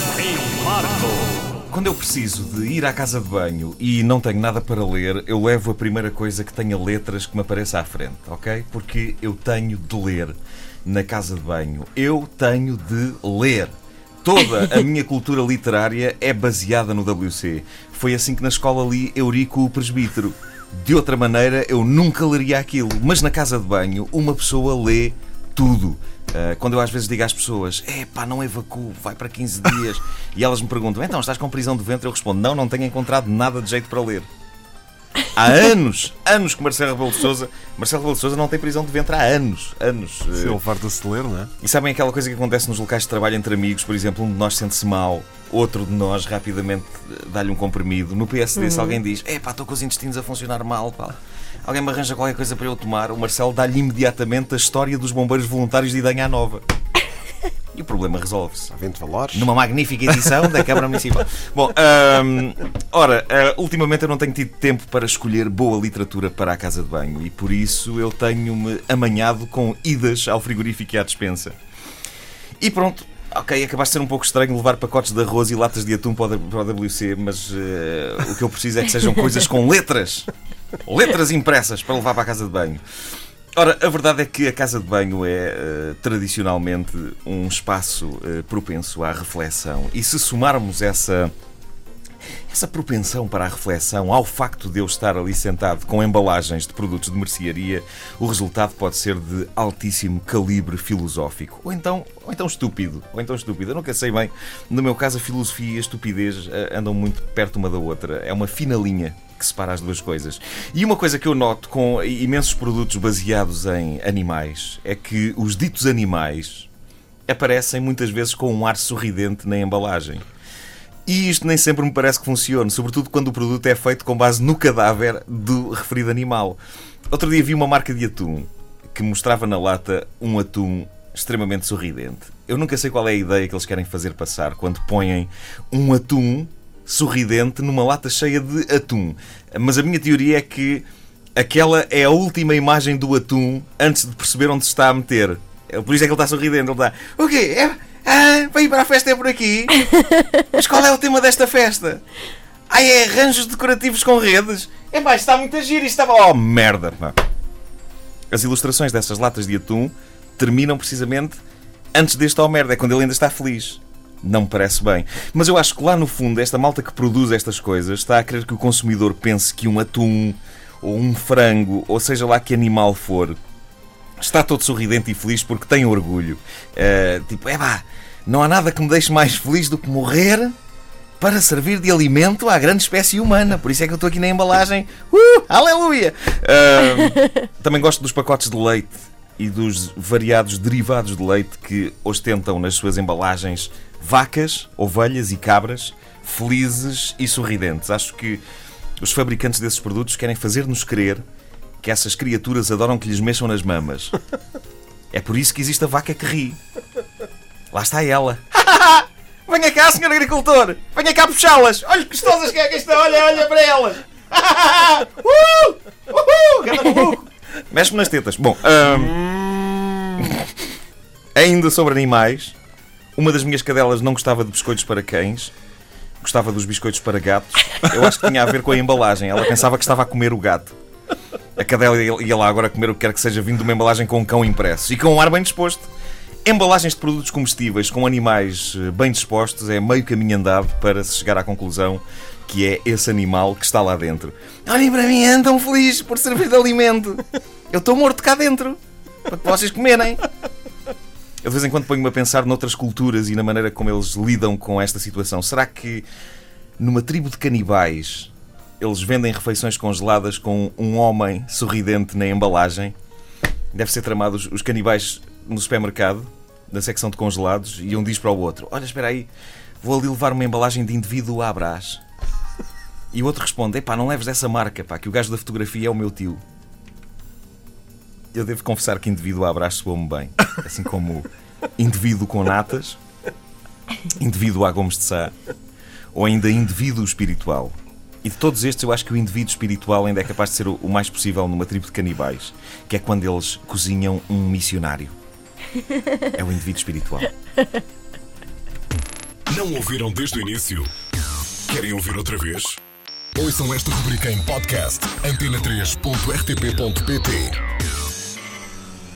Desafio Marco. Quando eu preciso de ir à casa de banho e não tenho nada para ler, eu levo a primeira coisa que tenha letras que me apareça à frente, ok? Porque eu tenho de ler na casa de banho. Eu tenho de ler. Toda a minha cultura literária é baseada no WC. Foi assim que na escola li Eurico o Presbítero. De outra maneira, eu nunca leria aquilo. Mas na casa de banho, uma pessoa lê tudo. Uh, quando eu às vezes digo às pessoas, é pá, não evacuo, vai para 15 dias, e elas me perguntam, então estás com prisão de ventre? Eu respondo, não, não tenho encontrado nada de jeito para ler. Há anos, anos que Marcelo Rebelo de Souza, Marcelo Rebelo de Souza não tem prisão de ventre há anos, anos. Se ele farta-se de ler, não é? E sabem aquela coisa que acontece nos locais de trabalho entre amigos, por exemplo, um de nós sente-se mal, outro de nós rapidamente dá-lhe um comprimido. No PSD, Uhum. se alguém diz, é pá, estou com os intestinos a funcionar mal, pá. Alguém me arranja qualquer coisa para eu tomar, o Marcelo dá-lhe imediatamente a história dos bombeiros voluntários de Idanha Nova. E o problema resolve-se. Vento valores. Numa magnífica edição da Câmara Municipal. Bom, hum, ora, uh, ultimamente eu não tenho tido tempo para escolher boa literatura para a casa de banho e por isso eu tenho-me amanhado com idas ao frigorífico e à despensa. E pronto, ok, acabaste de ser um pouco estranho levar pacotes de arroz e latas de atum para o para o WC, mas uh, o que eu preciso é que sejam coisas com letras. Letras impressas para levar para a casa de banho. Ora, a verdade é que a casa de banho é eh, tradicionalmente um espaço eh, propenso à reflexão. E se somarmos essa, essa propensão para a reflexão ao facto de eu estar ali sentado com embalagens de produtos de mercearia, o resultado pode ser de altíssimo calibre filosófico. Ou então, ou então estúpido. Ou então estúpido. Eu nunca sei bem. No meu caso, a filosofia e a estupidez eh, andam muito perto uma da outra. É uma fina linha que separa as duas coisas. E uma coisa que eu noto com imensos produtos baseados em animais é que os ditos animais aparecem muitas vezes com um ar sorridente na embalagem. E isto nem sempre me parece que funcione, sobretudo quando o produto é feito com base no cadáver do referido animal. Outro dia vi uma marca de atum que mostrava na lata um atum extremamente sorridente. Eu nunca sei qual é a ideia que eles querem fazer passar quando põem um atum sorridente numa lata cheia de atum. Mas a minha teoria é que aquela é a última imagem do atum antes de perceber onde se está a meter. É Por isso é que ele está sorridente. Ele está. O quê? É... Ah, para ir para a festa é por aqui? Mas qual é o tema desta festa? Ah, é arranjos decorativos com redes? É isto está muito a giro, isto estava. Oh, merda! pá. As ilustrações dessas latas de atum terminam precisamente antes deste oh merda, é quando ele ainda está feliz. Não me parece bem. Mas eu acho que lá no fundo, esta malta que produz estas coisas está a querer que o consumidor pense que um atum, ou um frango, ou seja lá que animal for, está todo sorridente e feliz porque tem orgulho. Eh, tipo, é pá, não há nada que me deixe mais feliz do que morrer para servir de alimento à grande espécie humana. Por isso é que eu estou aqui na embalagem. Uh, aleluia! Eh, também gosto dos pacotes de leite e dos variados derivados de leite que ostentam nas suas embalagens vacas, ovelhas e cabras felizes e sorridentes. Acho que os fabricantes desses produtos querem fazer-nos crer que essas criaturas adoram que lhes mexam nas mamas. É por isso que existe a vaca que ri. Lá está ela. Venha cá, senhor agricultor! Venha cá puxá-las! Olha que gostosas que é que estão! Olha, olha para elas! uh! Uhul! Mexe-me nas tetas. Bom, ahm, ainda sobre animais, uma das minhas cadelas não gostava de biscoitos para cães, gostava dos biscoitos para gatos. Eu acho que tinha a ver com a embalagem. Ela pensava que estava a comer o gato. A cadela ia lá agora comer o que quer que seja vindo de uma embalagem com um cão impresso e com um ar bem disposto. Embalagens de produtos comestíveis com animais eh, bem dispostos é meio caminho andado para se chegar à conclusão que é esse animal que está lá dentro. Olhem para mim, andam felizes por servir de alimento. Eu estou morto cá dentro para que vocês comerem. Eu de vez em quando ponho-me a pensar noutras culturas e na maneira como eles lidam com esta situação. Será que numa tribo de canibais eles vendem refeições congeladas com um homem sorridente na embalagem? Deve ser tramado os, os canibais no supermercado, na secção de congelados, e um diz para o outro: Olha, espera aí, vou ali levar uma embalagem de indivíduo à Brás. E o outro responde: Epá, não leves dessa marca, pá, que o gajo da fotografia é o meu tio. Eu devo confessar que indivíduo à Brás soou-me bem. Assim como indivíduo com natas, indivíduo à Gomes de Sá, ou ainda indivíduo espiritual. E de todos estes, eu acho que o indivíduo espiritual ainda é capaz de ser o mais possível numa tribo de canibais, que é quando eles cozinham um missionário. É o indivíduo espiritual. Não ouviram desde o início? Querem ouvir outra vez? Ouçam esta rubrica em podcast antena3.rtp.pt